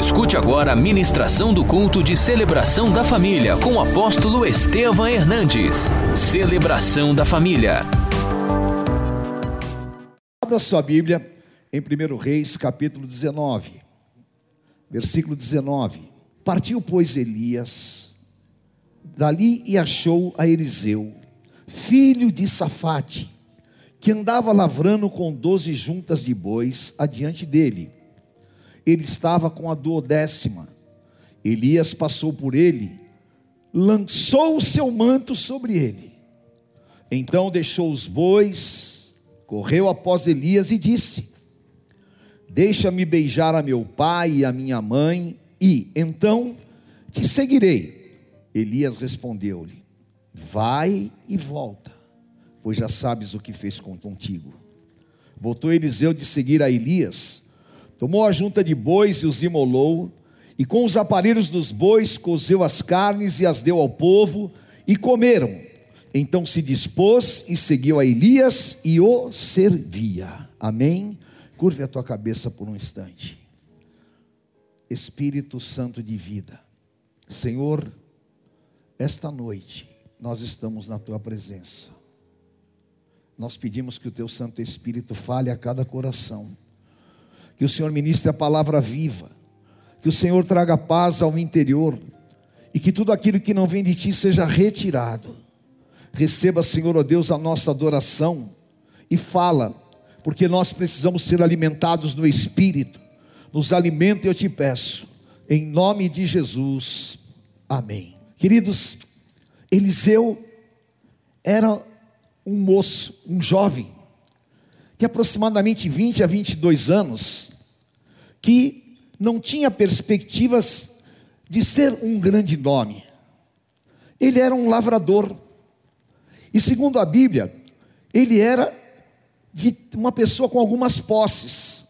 Escute agora a ministração do culto de celebração da família com o apóstolo Estevam Hernandes. Celebração da família. Abra sua Bíblia em 1 Reis, capítulo 19, versículo 19. Partiu, pois, Elias dali e achou a Eliseu, filho de Safate, que andava lavrando com doze juntas de bois adiante dele ele estava com a duodécima. Elias passou por ele, lançou o seu manto sobre ele. Então deixou os bois, correu após Elias e disse: Deixa-me beijar a meu pai e a minha mãe, e então te seguirei. Elias respondeu-lhe: Vai e volta, pois já sabes o que fez contigo. Voltou Eliseu de seguir a Elias Tomou a junta de bois e os imolou, e com os aparelhos dos bois cozeu as carnes e as deu ao povo, e comeram. Então se dispôs e seguiu a Elias e o servia. Amém? Curve a tua cabeça por um instante. Espírito Santo de vida, Senhor, esta noite nós estamos na tua presença. Nós pedimos que o teu Santo Espírito fale a cada coração que o Senhor ministre a palavra viva, que o Senhor traga paz ao interior e que tudo aquilo que não vem de ti seja retirado. Receba, Senhor, ó Deus, a nossa adoração e fala, porque nós precisamos ser alimentados no Espírito. Nos alimenta, eu te peço, em nome de Jesus. Amém. Queridos, Eliseu era um moço, um jovem, de aproximadamente 20 a 22 anos, que não tinha perspectivas de ser um grande nome. Ele era um lavrador. E segundo a Bíblia, ele era de uma pessoa com algumas posses.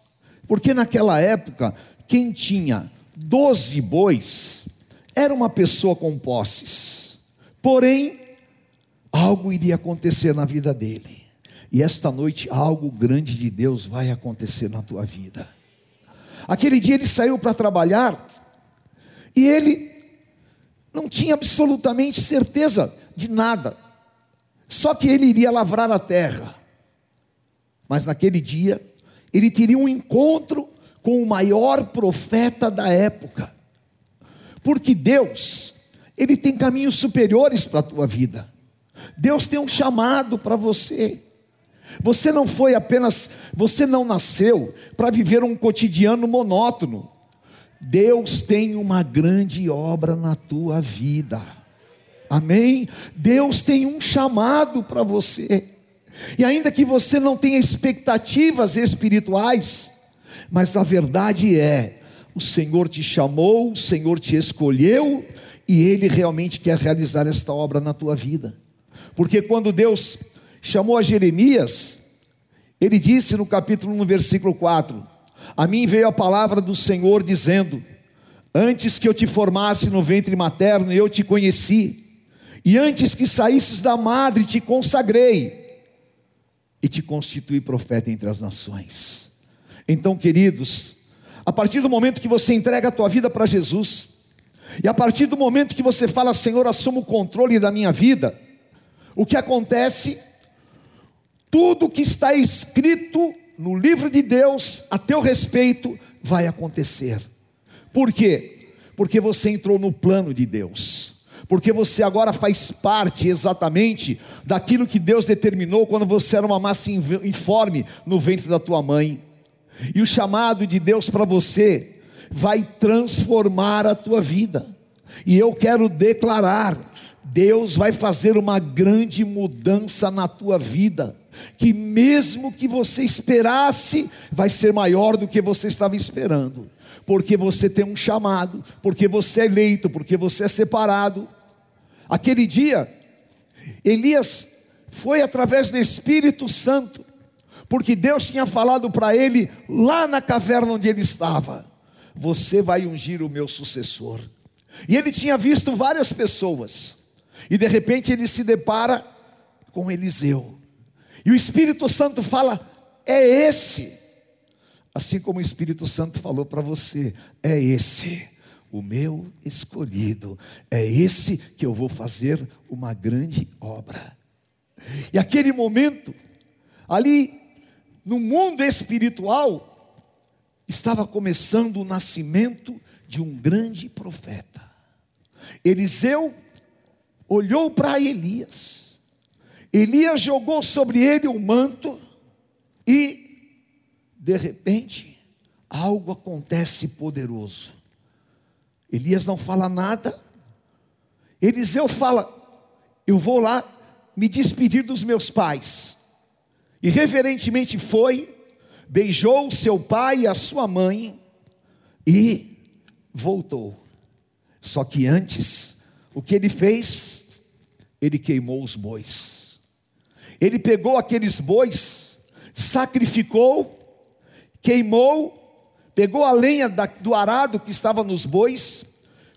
Porque naquela época, quem tinha 12 bois era uma pessoa com posses. Porém, algo iria acontecer na vida dele. E esta noite algo grande de Deus vai acontecer na tua vida. Aquele dia ele saiu para trabalhar e ele não tinha absolutamente certeza de nada, só que ele iria lavrar a terra. Mas naquele dia ele teria um encontro com o maior profeta da época, porque Deus, Ele tem caminhos superiores para a tua vida, Deus tem um chamado para você. Você não foi apenas, você não nasceu para viver um cotidiano monótono. Deus tem uma grande obra na tua vida. Amém? Deus tem um chamado para você. E ainda que você não tenha expectativas espirituais, mas a verdade é, o Senhor te chamou, o Senhor te escolheu, e Ele realmente quer realizar esta obra na tua vida. Porque quando Deus chamou a Jeremias, ele disse no capítulo 1, versículo 4: A mim veio a palavra do Senhor dizendo: Antes que eu te formasse no ventre materno, eu te conheci, e antes que saísses da madre, te consagrei, e te constituí profeta entre as nações. Então, queridos, a partir do momento que você entrega a tua vida para Jesus, e a partir do momento que você fala, Senhor, assuma o controle da minha vida, o que acontece tudo que está escrito no livro de Deus a teu respeito vai acontecer. Por quê? Porque você entrou no plano de Deus. Porque você agora faz parte exatamente daquilo que Deus determinou quando você era uma massa informe no ventre da tua mãe. E o chamado de Deus para você vai transformar a tua vida. E eu quero declarar: Deus vai fazer uma grande mudança na tua vida que mesmo que você esperasse, vai ser maior do que você estava esperando, porque você tem um chamado, porque você é eleito, porque você é separado. Aquele dia, Elias foi através do Espírito Santo, porque Deus tinha falado para ele lá na caverna onde ele estava: Você vai ungir o meu sucessor. E ele tinha visto várias pessoas, e de repente ele se depara com Eliseu. E o Espírito Santo fala: é esse. Assim como o Espírito Santo falou para você, é esse o meu escolhido, é esse que eu vou fazer uma grande obra. E aquele momento, ali no mundo espiritual, estava começando o nascimento de um grande profeta. Eliseu olhou para Elias, Elias jogou sobre ele o um manto, e, de repente, algo acontece poderoso. Elias não fala nada, Eliseu fala: Eu vou lá me despedir dos meus pais. E reverentemente foi, beijou seu pai e a sua mãe e voltou. Só que antes, o que ele fez? Ele queimou os bois. Ele pegou aqueles bois, sacrificou, queimou, pegou a lenha do arado que estava nos bois,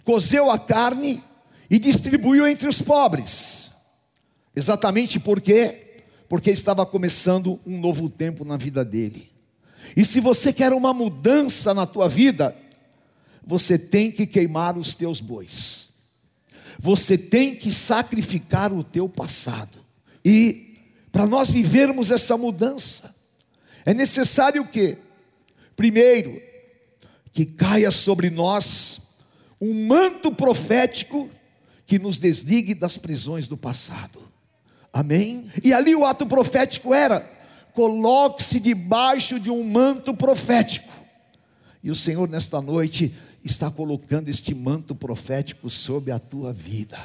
cozeu a carne e distribuiu entre os pobres. Exatamente por quê? Porque estava começando um novo tempo na vida dele. E se você quer uma mudança na tua vida, você tem que queimar os teus bois. Você tem que sacrificar o teu passado. E para nós vivermos essa mudança, é necessário que, primeiro, que caia sobre nós um manto profético que nos desligue das prisões do passado. Amém? E ali o ato profético era: coloque-se debaixo de um manto profético. E o Senhor, nesta noite, está colocando este manto profético sobre a tua vida.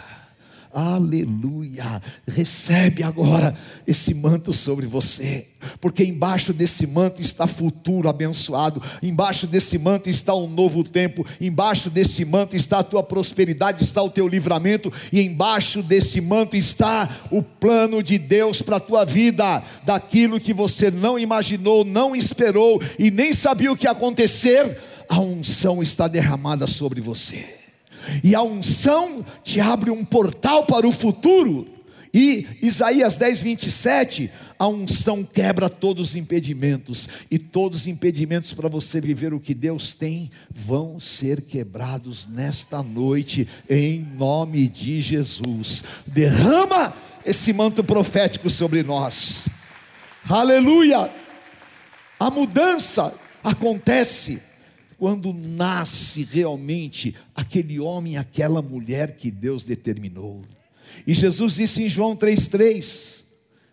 Aleluia. Recebe agora esse manto sobre você, porque embaixo desse manto está futuro abençoado, embaixo desse manto está um novo tempo, embaixo desse manto está a tua prosperidade, está o teu livramento, e embaixo desse manto está o plano de Deus para a tua vida, daquilo que você não imaginou, não esperou e nem sabia o que ia acontecer, a unção está derramada sobre você e a unção te abre um portal para o futuro. E Isaías 10, 27, a unção quebra todos os impedimentos, e todos os impedimentos para você viver o que Deus tem vão ser quebrados nesta noite, em nome de Jesus. Derrama esse manto profético sobre nós, aleluia. A mudança acontece quando nasce realmente aquele homem, aquela mulher que Deus determinou. E Jesus disse em João 3,3: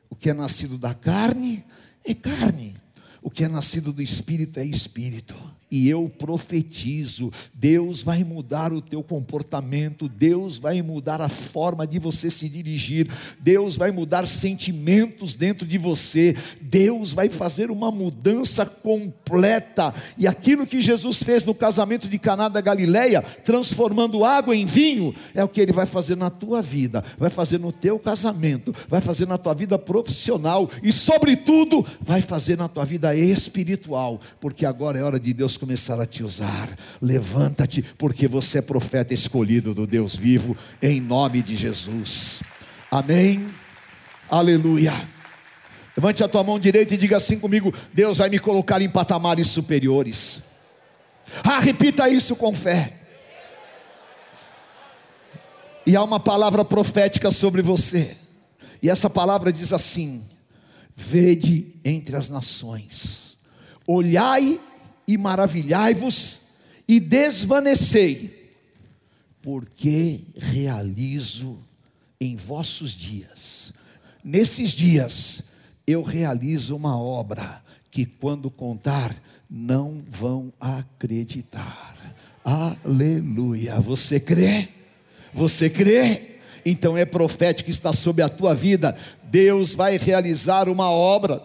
O que é nascido da carne é carne, o que é nascido do espírito é espírito e eu profetizo: Deus vai mudar o teu comportamento, Deus vai mudar a forma de você se dirigir, Deus vai mudar sentimentos dentro de você, Deus vai fazer uma mudança completa. E aquilo que Jesus fez no casamento de Caná da Galileia, transformando água em vinho, é o que ele vai fazer na tua vida, vai fazer no teu casamento, vai fazer na tua vida profissional e, sobretudo, vai fazer na tua vida espiritual, porque agora é hora de Deus começar a te usar. Levanta-te, porque você é profeta escolhido do Deus vivo, em nome de Jesus. Amém. Aleluia. Levante a tua mão direita e diga assim comigo: Deus vai me colocar em patamares superiores. Ah, repita isso com fé. E há uma palavra profética sobre você. E essa palavra diz assim: Vede entre as nações, olhai e maravilhai-vos e desvanecei, porque realizo em vossos dias, nesses dias, eu realizo uma obra que quando contar não vão acreditar. Aleluia. Você crê? Você crê? Então é profético, está sobre a tua vida. Deus vai realizar uma obra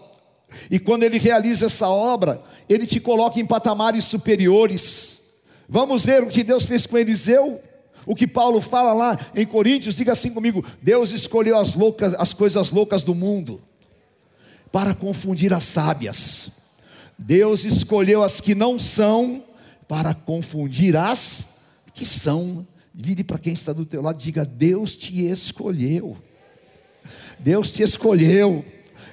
e quando ele realiza essa obra, ele te coloca em patamares superiores. Vamos ver o que Deus fez com Eliseu? O que Paulo fala lá em Coríntios, diga assim comigo: Deus escolheu as loucas, as coisas loucas do mundo para confundir as sábias. Deus escolheu as que não são para confundir as que são. Vire para quem está do teu lado, diga: Deus te escolheu. Deus te escolheu.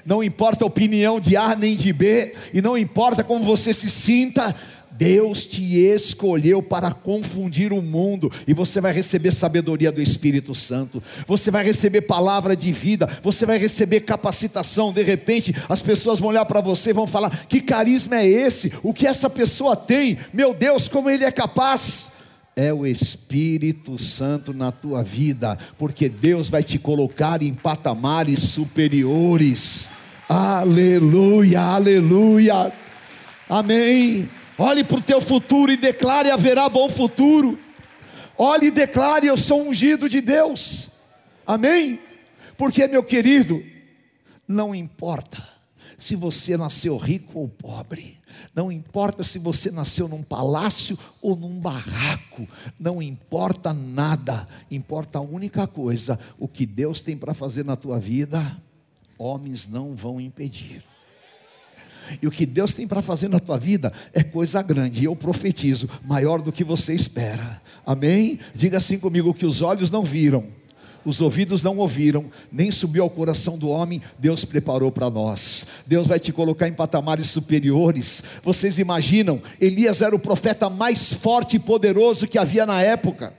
Não importa a opinião de A nem de B, e não importa como você se sinta, Deus te escolheu para confundir o mundo, e você vai receber sabedoria do Espírito Santo, você vai receber palavra de vida, você vai receber capacitação. De repente, as pessoas vão olhar para você e vão falar: que carisma é esse? O que essa pessoa tem? Meu Deus, como ele é capaz! É o Espírito Santo na tua vida, porque Deus vai te colocar em patamares superiores. Aleluia, aleluia. Amém. Olhe para o teu futuro e declare: haverá bom futuro. Olhe e declare: eu sou ungido de Deus. Amém? Porque, meu querido, não importa se você nasceu rico ou pobre, não importa se você nasceu num palácio ou num barraco, não importa nada, importa a única coisa: o que Deus tem para fazer na tua vida, homens não vão impedir. E o que Deus tem para fazer na tua vida é coisa grande. E eu profetizo, maior do que você espera. Amém? Diga assim comigo: que os olhos não viram, os ouvidos não ouviram, nem subiu ao coração do homem, Deus preparou para nós. Deus vai te colocar em patamares superiores. Vocês imaginam, Elias era o profeta mais forte e poderoso que havia na época.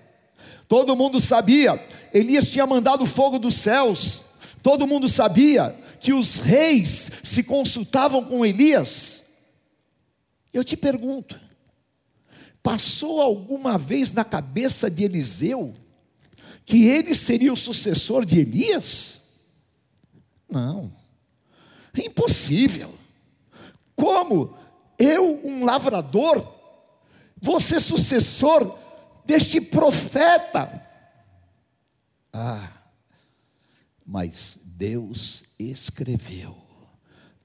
Todo mundo sabia, Elias tinha mandado fogo dos céus. Todo mundo sabia, que os reis se consultavam com Elias. Eu te pergunto, passou alguma vez na cabeça de Eliseu que ele seria o sucessor de Elias? Não, é impossível. Como eu, um lavrador, vou ser sucessor deste profeta? Ah, mas Deus escreveu: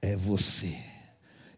é você.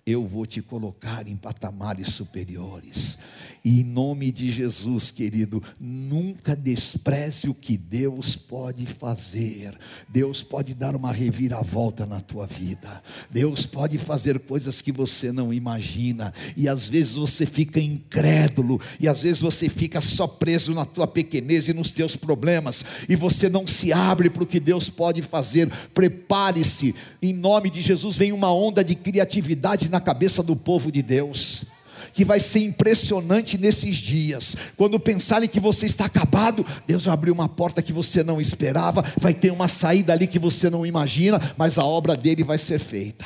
Eu vou te colocar em patamares superiores. E em nome de Jesus, querido, nunca despreze o que Deus pode fazer. Deus pode dar uma reviravolta na tua vida. Deus pode fazer coisas que você não imagina. E às vezes você fica incrédulo, e às vezes você fica só preso na tua pequenez e nos teus problemas, e você não se abre para o que Deus pode fazer. Prepare-se. Em nome de Jesus vem uma onda de criatividade na cabeça do povo de Deus que vai ser impressionante nesses dias. Quando pensarem que você está acabado, Deus vai abrir uma porta que você não esperava, vai ter uma saída ali que você não imagina, mas a obra dele vai ser feita.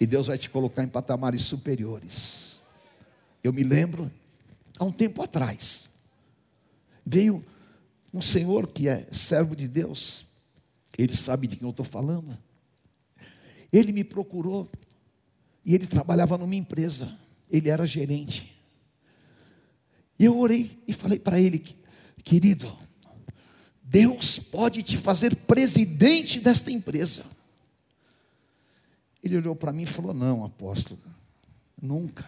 E Deus vai te colocar em patamares superiores. Eu me lembro, há um tempo atrás, veio um senhor que é servo de Deus, ele sabe de quem eu estou falando. Ele me procurou e ele trabalhava numa empresa ele era gerente. E eu orei e falei para ele, querido, Deus pode te fazer presidente desta empresa. Ele olhou para mim e falou: Não, apóstolo, nunca.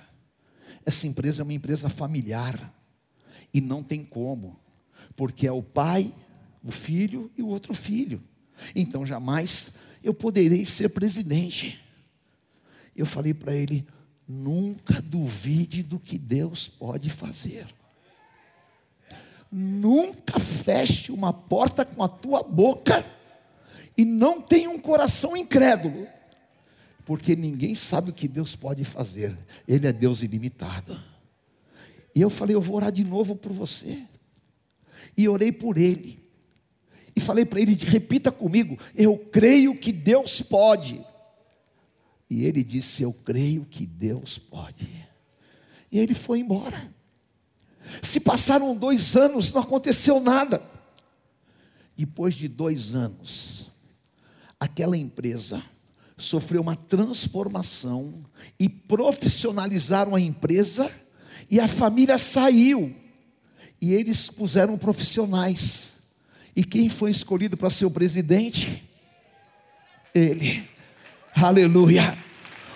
Essa empresa é uma empresa familiar e não tem como, porque é o pai, o filho e o outro filho. Então jamais eu poderei ser presidente. Eu falei para ele: Nunca duvide do que Deus pode fazer. Nunca feche uma porta com a tua boca e não tenha um coração incrédulo, porque ninguém sabe o que Deus pode fazer, Ele é Deus ilimitado. E eu falei: Eu vou orar de novo por você. E orei por ele. E falei para ele: Repita comigo, eu creio que Deus pode. E ele disse: Eu creio que Deus pode. E ele foi embora. Se passaram dois anos, não aconteceu nada. Depois de dois anos, aquela empresa sofreu uma transformação e profissionalizaram a empresa e a família saiu. E eles puseram profissionais. E quem foi escolhido para ser o presidente? Ele. Aleluia.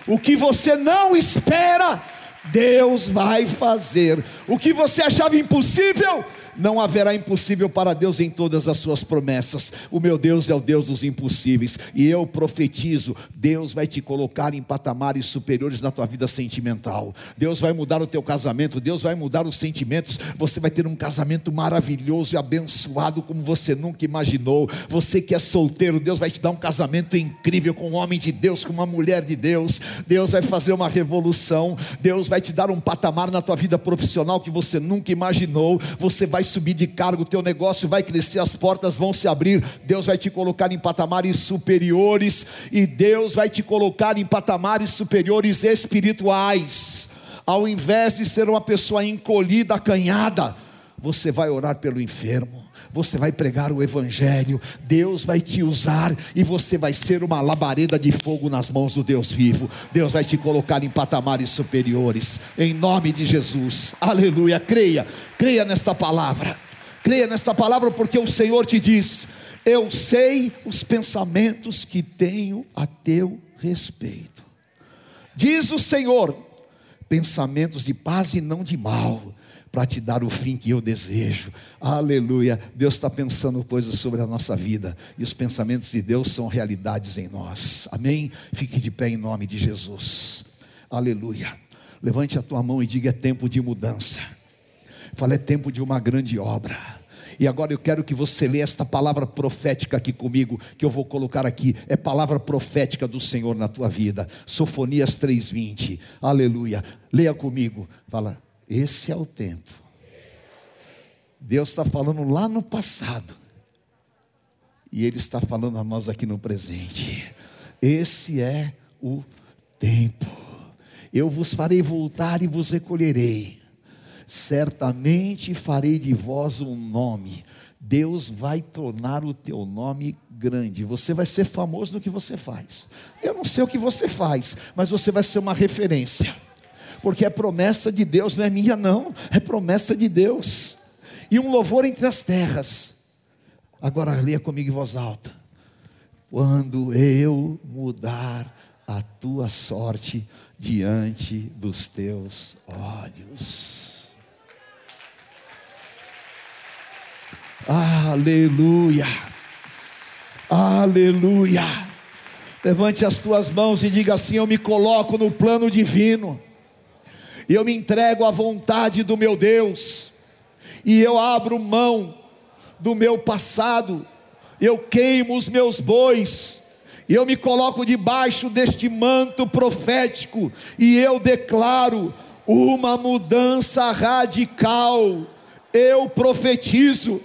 O que você não espera, Deus vai fazer. O que você achava impossível, Não haverá impossível para Deus em todas as suas promessas. O meu Deus é o Deus dos impossíveis. E eu profetizo: Deus vai te colocar em patamares superiores na tua vida sentimental. Deus vai mudar o teu casamento. Deus vai mudar os sentimentos. Você vai ter um casamento maravilhoso e abençoado como você nunca imaginou. Você que é solteiro, Deus vai te dar um casamento incrível com um homem de Deus, com uma mulher de Deus. Deus vai fazer uma revolução. Deus vai te dar um patamar na tua vida profissional que você nunca imaginou. Você vai subir de cargo, teu negócio vai crescer, as portas vão se abrir, Deus vai te colocar em patamares superiores e Deus vai te colocar em patamares superiores espirituais. Ao invés de ser uma pessoa encolhida, acanhada, você vai orar pelo enfermo você vai pregar o Evangelho, Deus vai te usar e você vai ser uma labareda de fogo nas mãos do Deus vivo. Deus vai te colocar em patamares superiores, em nome de Jesus, aleluia. Creia, creia nesta palavra, creia nesta palavra, porque o Senhor te diz: Eu sei os pensamentos que tenho a teu respeito, diz o Senhor, pensamentos de paz e não de mal para te dar o fim que eu desejo. Aleluia. Deus está pensando coisas sobre a nossa vida e os pensamentos de Deus são realidades em nós. Amém? Fique de pé em nome de Jesus. Aleluia. Levante a tua mão e diga: é tempo de mudança. Fala, é tempo de uma grande obra. E agora eu quero que você leia esta palavra profética aqui comigo, que eu vou colocar aqui. É palavra profética do Senhor na tua vida. Sofonias 3:20. Aleluia. Leia comigo. Fala: esse é o tempo. Deus está falando lá no passado. E Ele está falando a nós aqui no presente. Esse é o tempo. Eu vos farei voltar e vos recolherei. Certamente farei de vós um nome. Deus vai tornar o teu nome grande. Você vai ser famoso no que você faz. Eu não sei o que você faz, mas você vai ser uma referência porque é promessa de Deus, não é minha, não, é promessa de Deus. E um louvor entre as terras. Agora leia comigo em voz alta. Quando eu mudar a tua sorte diante dos teus olhos. Aleluia. Aleluia. Levante as tuas mãos e diga assim: Eu me coloco no plano divino eu me entrego à vontade do meu Deus, e eu abro mão do meu passado, eu queimo os meus bois, e eu me coloco debaixo deste manto profético, e eu declaro uma mudança radical. Eu profetizo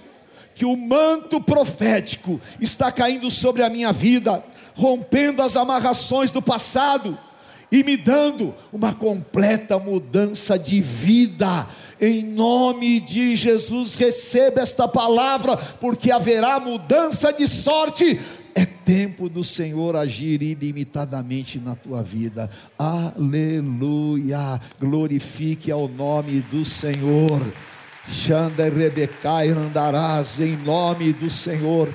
que o manto profético está caindo sobre a minha vida, rompendo as amarrações do passado e me dando uma completa mudança de vida. Em nome de Jesus, receba esta palavra, porque haverá mudança de sorte. É tempo do Senhor agir ilimitadamente na tua vida. Aleluia. Glorifique ao nome do Senhor. Xanda e Rebecai andarás em nome do Senhor.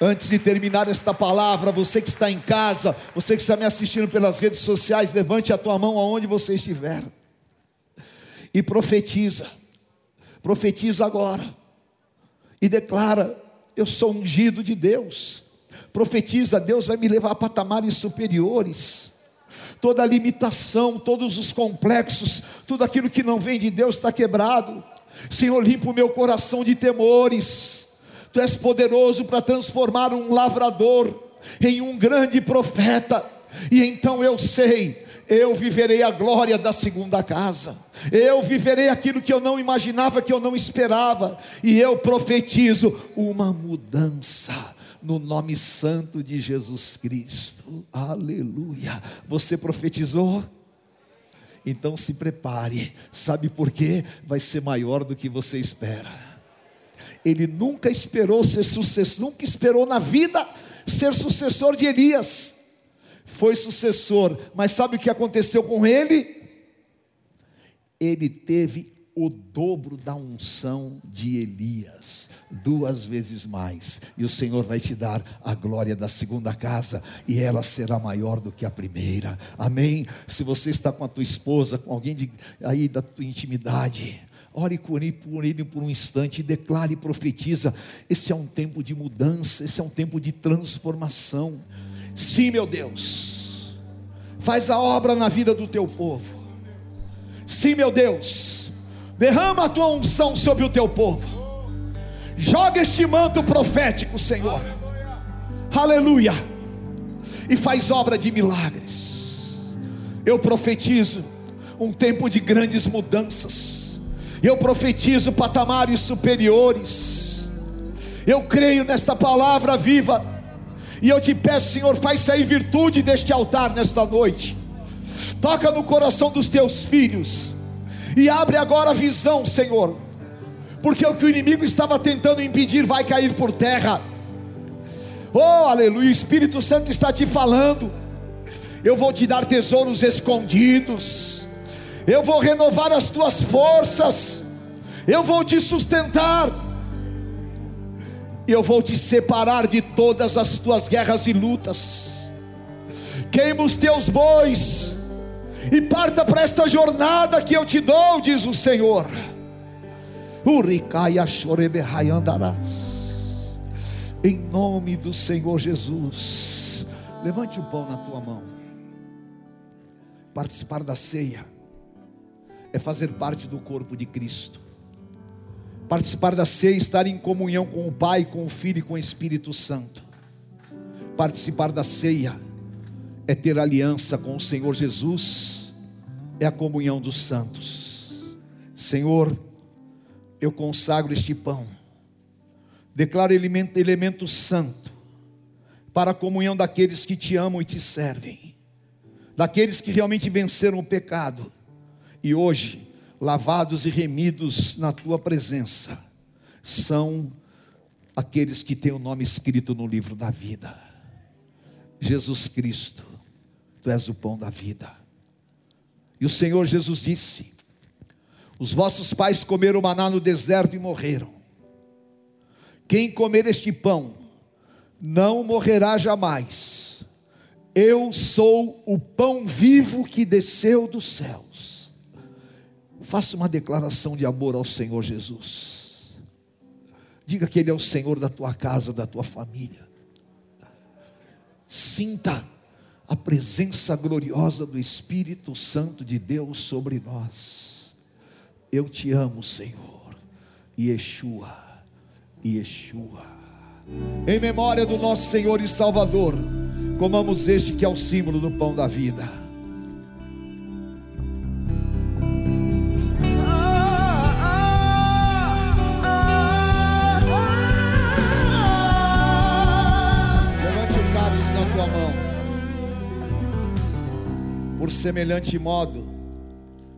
Antes de terminar esta palavra, você que está em casa, você que está me assistindo pelas redes sociais, levante a tua mão aonde você estiver e profetiza. Profetiza agora e declara: Eu sou ungido de Deus. Profetiza, Deus vai me levar a patamares superiores. Toda limitação, todos os complexos, tudo aquilo que não vem de Deus está quebrado. Senhor, limpa o meu coração de temores Tu és poderoso para transformar um lavrador em um grande profeta. E então eu sei, eu viverei a glória da segunda casa. Eu viverei aquilo que eu não imaginava, que eu não esperava. E eu profetizo uma mudança no nome santo de Jesus Cristo. Aleluia. Você profetizou? Então se prepare. Sabe por quê? Vai ser maior do que você espera. Ele nunca esperou ser sucessor, nunca esperou na vida ser sucessor de Elias. Foi sucessor, mas sabe o que aconteceu com ele? Ele teve o dobro da unção de Elias, duas vezes mais. E o Senhor vai te dar a glória da segunda casa, e ela será maior do que a primeira. Amém? Se você está com a tua esposa, com alguém de, aí da tua intimidade, Ore por ele, por um instante, declare e profetiza. Esse é um tempo de mudança, esse é um tempo de transformação. Sim, meu Deus, faz a obra na vida do teu povo. Sim, meu Deus, derrama a tua unção sobre o teu povo. Joga este manto profético, Senhor. Aleluia. E faz obra de milagres. Eu profetizo um tempo de grandes mudanças. Eu profetizo patamares superiores. Eu creio nesta palavra viva. E eu te peço, Senhor, faz sair virtude deste altar nesta noite. Toca no coração dos teus filhos. E abre agora a visão, Senhor. Porque o que o inimigo estava tentando impedir vai cair por terra. Oh, aleluia, o Espírito Santo está te falando. Eu vou te dar tesouros escondidos eu vou renovar as tuas forças, eu vou te sustentar, eu vou te separar de todas as tuas guerras e lutas. Queima os teus bois e parta para esta jornada que eu te dou, diz o Senhor. Em nome do Senhor Jesus, levante o pão na tua mão. Participar da ceia é fazer parte do corpo de Cristo. Participar da ceia, estar em comunhão com o Pai, com o Filho e com o Espírito Santo. Participar da ceia é ter aliança com o Senhor Jesus, é a comunhão dos santos. Senhor, eu consagro este pão, declaro elemento, elemento santo para a comunhão daqueles que te amam e te servem, daqueles que realmente venceram o pecado e hoje, lavados e remidos na tua presença, são aqueles que têm o nome escrito no livro da vida. Jesus Cristo, tu és o pão da vida. E o Senhor Jesus disse: Os vossos pais comeram maná no deserto e morreram. Quem comer este pão não morrerá jamais. Eu sou o pão vivo que desceu dos céus. Faça uma declaração de amor ao Senhor Jesus. Diga que Ele é o Senhor da tua casa, da tua família. Sinta a presença gloriosa do Espírito Santo de Deus sobre nós. Eu te amo, Senhor. Yeshua, Yeshua. Em memória do nosso Senhor e Salvador, comamos este que é o símbolo do pão da vida. Semelhante modo,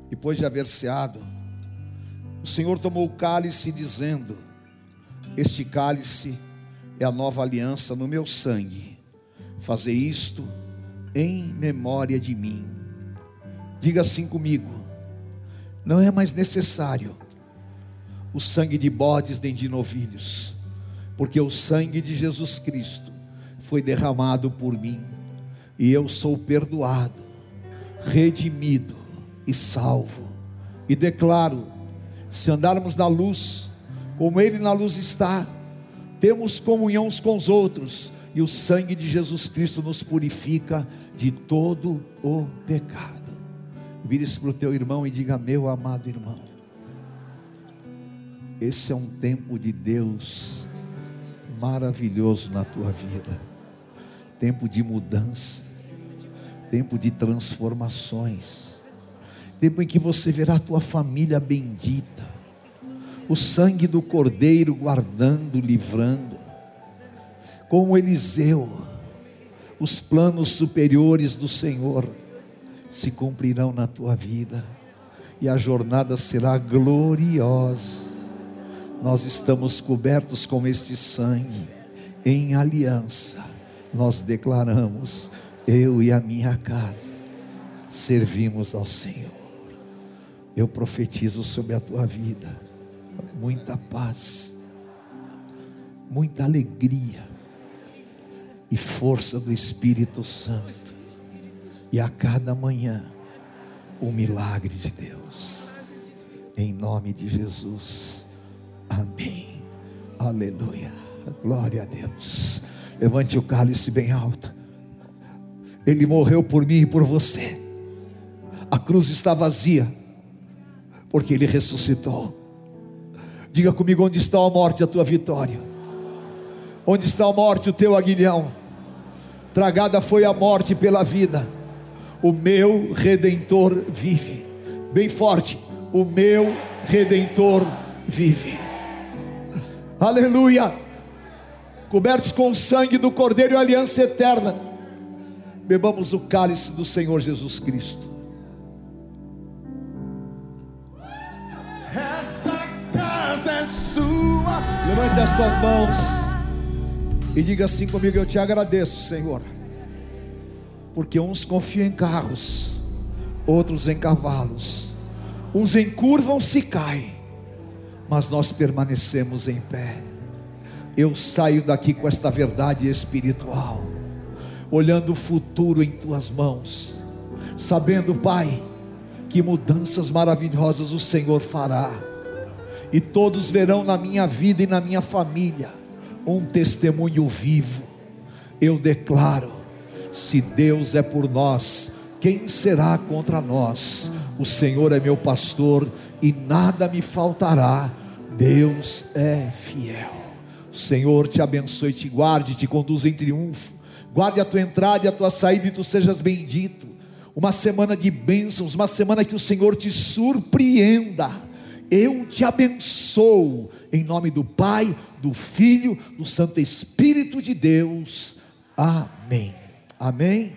depois de haver ceado, o Senhor tomou o cálice, dizendo: Este cálice é a nova aliança no meu sangue. Fazer isto em memória de mim. Diga assim comigo: Não é mais necessário o sangue de bodes nem de novilhos, porque o sangue de Jesus Cristo foi derramado por mim, e eu sou perdoado redimido e salvo. E declaro: se andarmos na luz, como Ele na luz está, temos comunhão uns com os outros, e o sangue de Jesus Cristo nos purifica de todo o pecado. Vire-se para o teu irmão e diga: Meu amado irmão, esse é um tempo de Deus maravilhoso na tua vida, tempo de mudança tempo de transformações, tempo em que você verá a tua família bendita, o sangue do Cordeiro guardando, livrando, como Eliseu, os planos superiores do Senhor se cumprirão na tua vida. E a jornada será gloriosa. Nós estamos cobertos com este sangue, em aliança, nós declaramos eu e a minha casa servimos ao Senhor. Eu profetizo sobre a tua vida muita paz, muita alegria e força do Espírito Santo. E a cada manhã, o milagre de Deus. em nome de Jesus. Amém. Aleluia. Glória a Deus. Levante o cálice bem alto. Ele morreu por mim e por você. A cruz está vazia, porque ele ressuscitou. Diga comigo: onde está a morte, a tua vitória? Onde está a morte, o teu aguilhão? Tragada foi a morte pela vida. O meu redentor vive. Bem forte. O meu redentor vive. Aleluia. Cobertos com o sangue do Cordeiro e aliança eterna. Bebamos o cálice do Senhor Jesus Cristo. Essa casa é sua. Levante as tuas mãos. E diga assim comigo: Eu te agradeço, Senhor, porque uns confiam em carros, outros em cavalos, uns encurvam-se e caem, mas nós permanecemos em pé. Eu saio daqui com esta verdade espiritual, olhando o futuro em tuas mãos, sabendo, Pai, que mudanças maravilhosas o Senhor fará, e todos verão na minha vida e na minha família um testemunho vivo. Eu declaro: se Deus é por nós, quem será contra nós? O Senhor é meu pastor e nada me faltará. Deus é fiel. O Senhor te abençoe, te guarde, te conduza em triunfo. Guarde a tua entrada e a tua saída e tu sejas bendito. Uma semana de bênçãos, uma semana que o Senhor te surpreenda. Eu te abençoo em nome do Pai, do Filho, do Santo Espírito de Deus. Amém. Amém.